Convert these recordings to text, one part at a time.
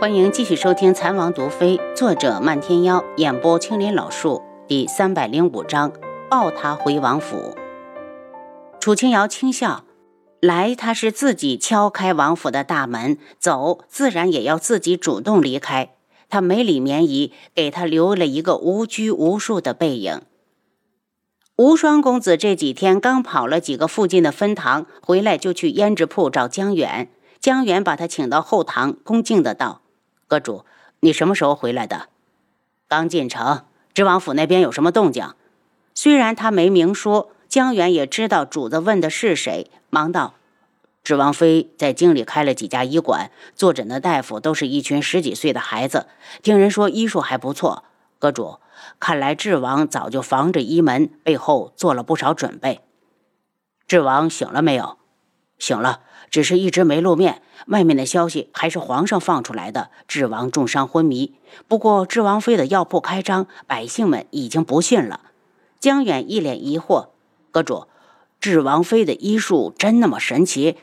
欢迎继续收听《残王毒妃》，作者漫天妖，演播青林老树，第三百零五章：抱他回王府。楚清瑶轻笑：“来，他是自己敲开王府的大门；走，自然也要自己主动离开。他没理绵仪，给他留了一个无拘无束的背影。”无双公子这几天刚跑了几个附近的分堂，回来就去胭脂铺找江远。江远把他请到后堂，恭敬的道。阁主，你什么时候回来的？刚进城，知王府那边有什么动静？虽然他没明说，江远也知道主子问的是谁，忙道：“知王妃在京里开了几家医馆，坐诊的大夫都是一群十几岁的孩子，听人说医术还不错。阁主，看来智王早就防着医门，背后做了不少准备。智王醒了没有？醒了。”只是一直没露面，外面的消息还是皇上放出来的。智王重伤昏迷，不过智王妃的药铺开张，百姓们已经不信了。江远一脸疑惑：“阁主，智王妃的医术真那么神奇？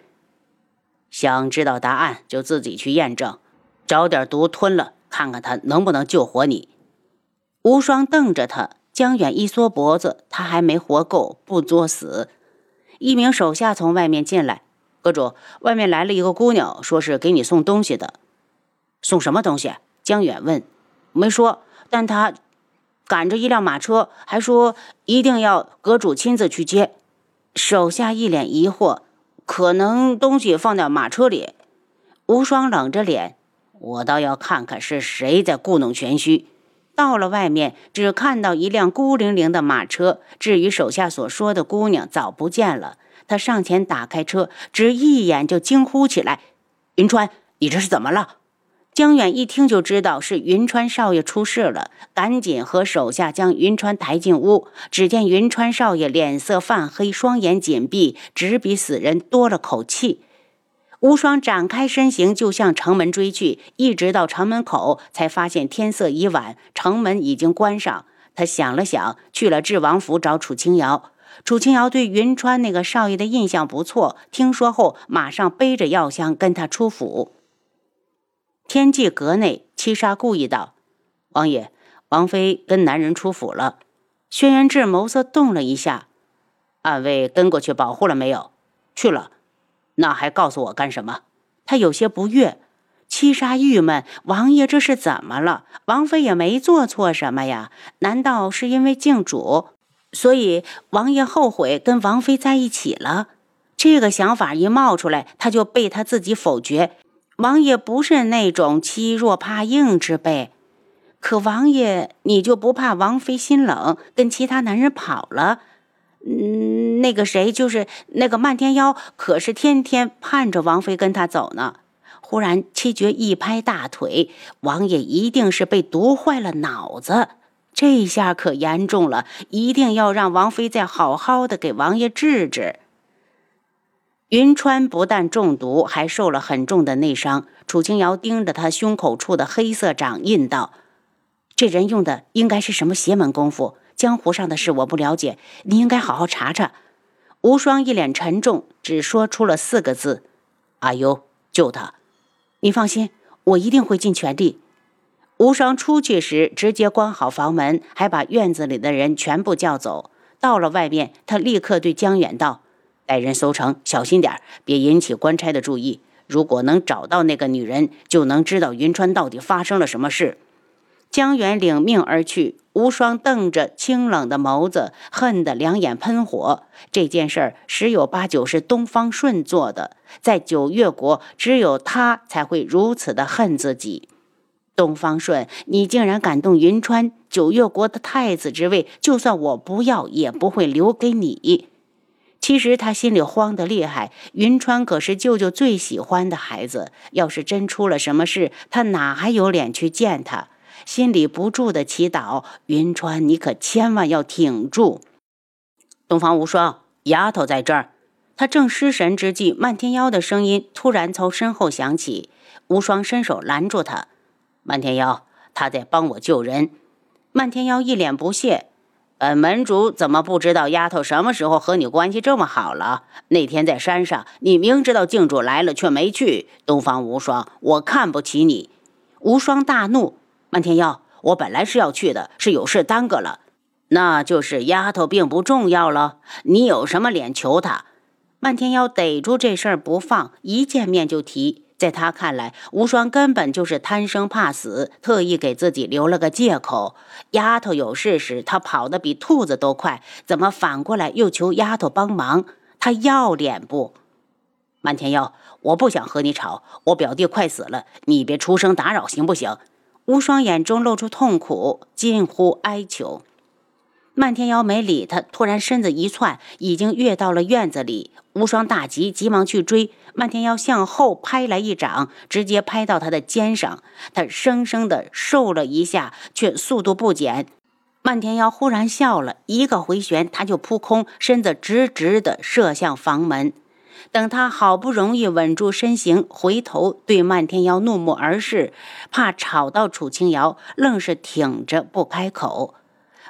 想知道答案就自己去验证，找点毒吞了，看看他能不能救活你。”无双瞪着他，江远一缩脖子：“他还没活够，不作死。”一名手下从外面进来。阁主，外面来了一个姑娘，说是给你送东西的。送什么东西？江远问。没说，但他赶着一辆马车，还说一定要阁主亲自去接。手下一脸疑惑，可能东西放在马车里。无双冷着脸，我倒要看看是谁在故弄玄虚。到了外面，只看到一辆孤零零的马车。至于手下所说的姑娘，早不见了。他上前打开车，只一眼就惊呼起来：“云川，你这是怎么了？”江远一听就知道是云川少爷出事了，赶紧和手下将云川抬进屋。只见云川少爷脸色泛黑，双眼紧闭，只比死人多了口气。无双展开身形就向城门追去，一直到城门口，才发现天色已晚，城门已经关上。他想了想，去了智王府找楚清瑶。楚清瑶对云川那个少爷的印象不错，听说后马上背着药箱跟他出府。天际阁内，七杀故意道：“王爷，王妃跟男人出府了。”轩辕志眸色动了一下：“暗卫跟过去保护了没有？”“去了。”“那还告诉我干什么？”他有些不悦。七杀郁闷：“王爷这是怎么了？王妃也没做错什么呀，难道是因为敬主？”所以王爷后悔跟王妃在一起了，这个想法一冒出来，他就被他自己否决。王爷不是那种欺弱怕硬之辈，可王爷你就不怕王妃心冷，跟其他男人跑了？嗯，那个谁，就是那个漫天妖，可是天天盼着王妃跟他走呢。忽然七绝一拍大腿，王爷一定是被毒坏了脑子。这下可严重了，一定要让王妃再好好的给王爷治治。云川不但中毒，还受了很重的内伤。楚清瑶盯着他胸口处的黑色掌印道：“这人用的应该是什么邪门功夫？江湖上的事我不了解，你应该好好查查。”无双一脸沉重，只说出了四个字：“阿优，救他！你放心，我一定会尽全力。”无双出去时，直接关好房门，还把院子里的人全部叫走。到了外面，他立刻对江远道：“带人搜城，小心点别引起官差的注意。如果能找到那个女人，就能知道云川到底发生了什么事。”江远领命而去。无双瞪着清冷的眸子，恨得两眼喷火。这件事儿十有八九是东方顺做的，在九月国，只有他才会如此的恨自己。东方顺，你竟然敢动云川九月国的太子之位，就算我不要，也不会留给你。其实他心里慌得厉害，云川可是舅舅最喜欢的孩子，要是真出了什么事，他哪还有脸去见他？心里不住的祈祷：云川，你可千万要挺住。东方无双，丫头在这儿。他正失神之际，漫天妖的声音突然从身后响起，无双伸手拦住他。漫天妖，他在帮我救人。漫天妖一脸不屑：“本门主怎么不知道丫头什么时候和你关系这么好了？那天在山上，你明知道静主来了却没去。东方无双，我看不起你。”无双大怒：“漫天妖，我本来是要去的，是有事耽搁了。那就是丫头并不重要了，你有什么脸求她？”漫天妖逮住这事儿不放，一见面就提。在他看来，无双根本就是贪生怕死，特意给自己留了个借口。丫头有事时，他跑得比兔子都快，怎么反过来又求丫头帮忙？他要脸不？漫天妖，我不想和你吵，我表弟快死了，你别出声打扰，行不行？无双眼中露出痛苦，近乎哀求。漫天妖没理他，突然身子一窜，已经跃到了院子里。无双大急，急忙去追。漫天妖向后拍来一掌，直接拍到他的肩上。他生生的受了一下，却速度不减。漫天妖忽然笑了，一个回旋，他就扑空，身子直直的射向房门。等他好不容易稳住身形，回头对漫天妖怒目而视，怕吵到楚清瑶，愣是挺着不开口。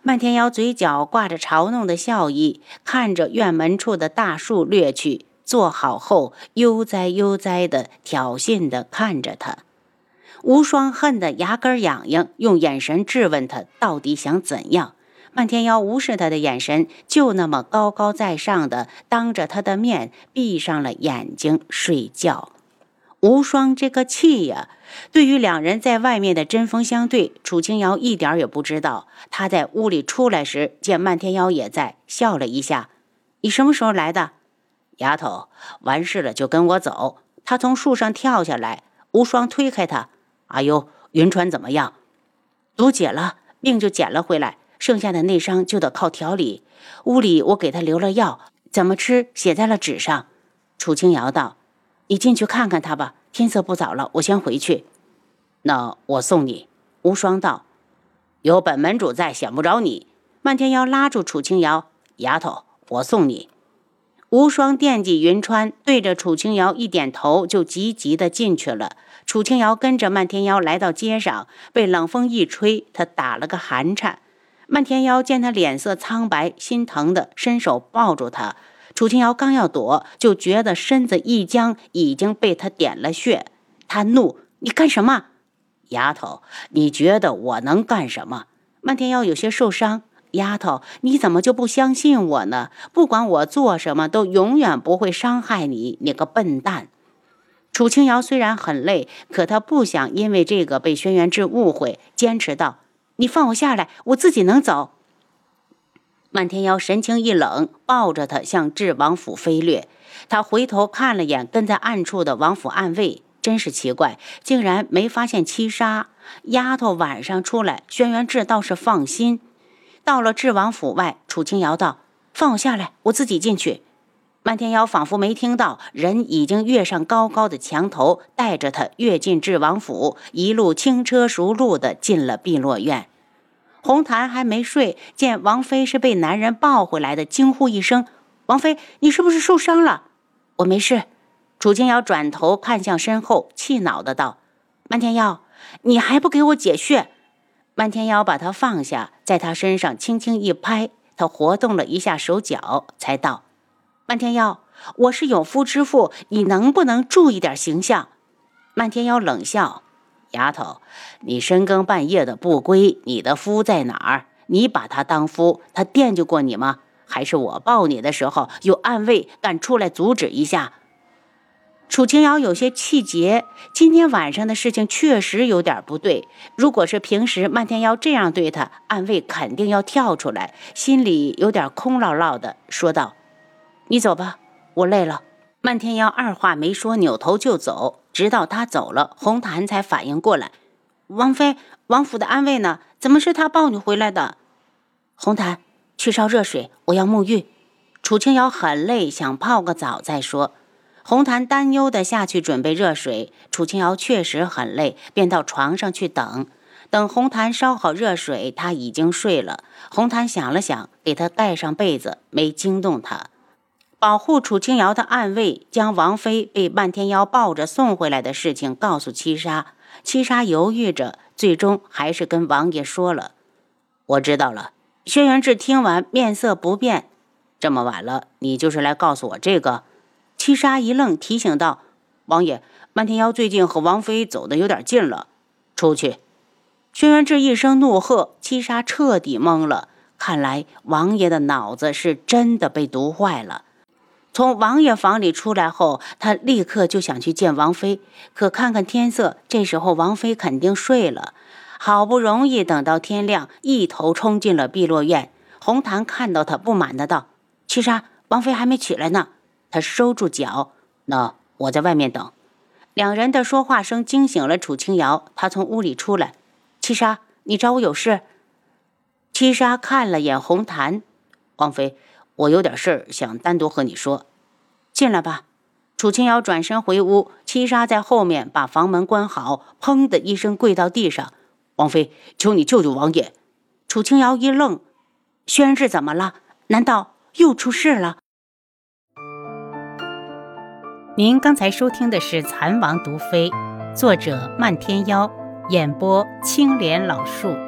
漫天妖嘴角挂着嘲弄的笑意，看着院门处的大树掠去，坐好后悠哉悠哉的挑衅的看着他。无双恨得牙根痒痒，用眼神质问他到底想怎样。漫天妖无视他的眼神，就那么高高在上的当着他的面闭上了眼睛睡觉。无双这个气呀！对于两人在外面的针锋相对，楚清瑶一点也不知道。他在屋里出来时，见漫天妖也在，笑了一下：“你什么时候来的？”丫头，完事了就跟我走。他从树上跳下来，无双推开他：“阿优，云川怎么样？毒解了，命就捡了回来，剩下的内伤就得靠调理。屋里我给他留了药，怎么吃写在了纸上。”楚清瑶道。你进去看看他吧。天色不早了，我先回去。那我送你。无双道：“有本门主在，想不着你。”漫天妖拉住楚清瑶：“丫头，我送你。”无双惦记云川，对着楚清瑶一点头，就急急的进去了。楚清瑶跟着漫天妖来到街上，被冷风一吹，他打了个寒颤。漫天妖见他脸色苍白，心疼的伸手抱住他。楚清瑶刚要躲，就觉得身子一僵，已经被他点了穴。他怒：“你干什么，丫头？你觉得我能干什么？”漫天妖有些受伤：“丫头，你怎么就不相信我呢？不管我做什么，都永远不会伤害你。你个笨蛋！”楚清瑶虽然很累，可她不想因为这个被轩辕志误会，坚持道：“你放我下来，我自己能走。”漫天妖神情一冷，抱着他向智王府飞掠。他回头看了眼跟在暗处的王府暗卫，真是奇怪，竟然没发现七杀丫头晚上出来。轩辕志倒是放心。到了智王府外，楚清瑶道：“放我下来，我自己进去。”漫天妖仿佛没听到，人已经跃上高高的墙头，带着他跃进智王府，一路轻车熟路的进了碧落院。红檀还没睡，见王妃是被男人抱回来的，惊呼一声：“王妃，你是不是受伤了？”“我没事。”楚清瑶转头看向身后，气恼的道：“漫天妖，你还不给我解穴？”漫天妖把他放下，在他身上轻轻一拍，他活动了一下手脚，才道：“漫天妖，我是有夫之妇，你能不能注意点形象？”漫天妖冷笑。丫头，你深更半夜的不归，你的夫在哪儿？你把他当夫，他惦记过你吗？还是我抱你的时候有暗卫敢出来阻止一下？楚清瑶有些气结，今天晚上的事情确实有点不对。如果是平时，漫天妖这样对他，暗卫肯定要跳出来，心里有点空落落的，说道：“你走吧，我累了。”漫天妖二话没说，扭头就走。直到他走了，红檀才反应过来：“王妃，王府的安慰呢？怎么是他抱你回来的？”红檀，去烧热水，我要沐浴。楚清瑶很累，想泡个澡再说。红檀担忧的下去准备热水。楚清瑶确实很累，便到床上去等。等红檀烧好热水，他已经睡了。红檀想了想，给他盖上被子，没惊动他。保护楚清瑶的暗卫将王妃被漫天妖抱着送回来的事情告诉七杀，七杀犹豫着，最终还是跟王爷说了：“我知道了。”轩辕志听完面色不变：“这么晚了，你就是来告诉我这个？”七杀一愣，提醒道：“王爷，漫天妖最近和王妃走的有点近了。”出去！轩辕志一声怒喝，七杀彻底懵了。看来王爷的脑子是真的被毒坏了。从王爷房里出来后，他立刻就想去见王妃，可看看天色，这时候王妃肯定睡了。好不容易等到天亮，一头冲进了碧落院。红檀看到他，不满的道：“七杀，王妃还没起来呢。”他收住脚，那我在外面等。两人的说话声惊醒了楚清瑶，他从屋里出来：“七杀，你找我有事？”七杀看了眼红檀，王妃。我有点事儿想单独和你说，进来吧。楚清瑶转身回屋，七杀在后面把房门关好，砰的一声跪到地上：“王妃，求你救救王爷！”楚清瑶一愣：“轩辕志怎么了？难道又出事了？”您刚才收听的是《蚕王毒妃》，作者漫天妖，演播青莲老树。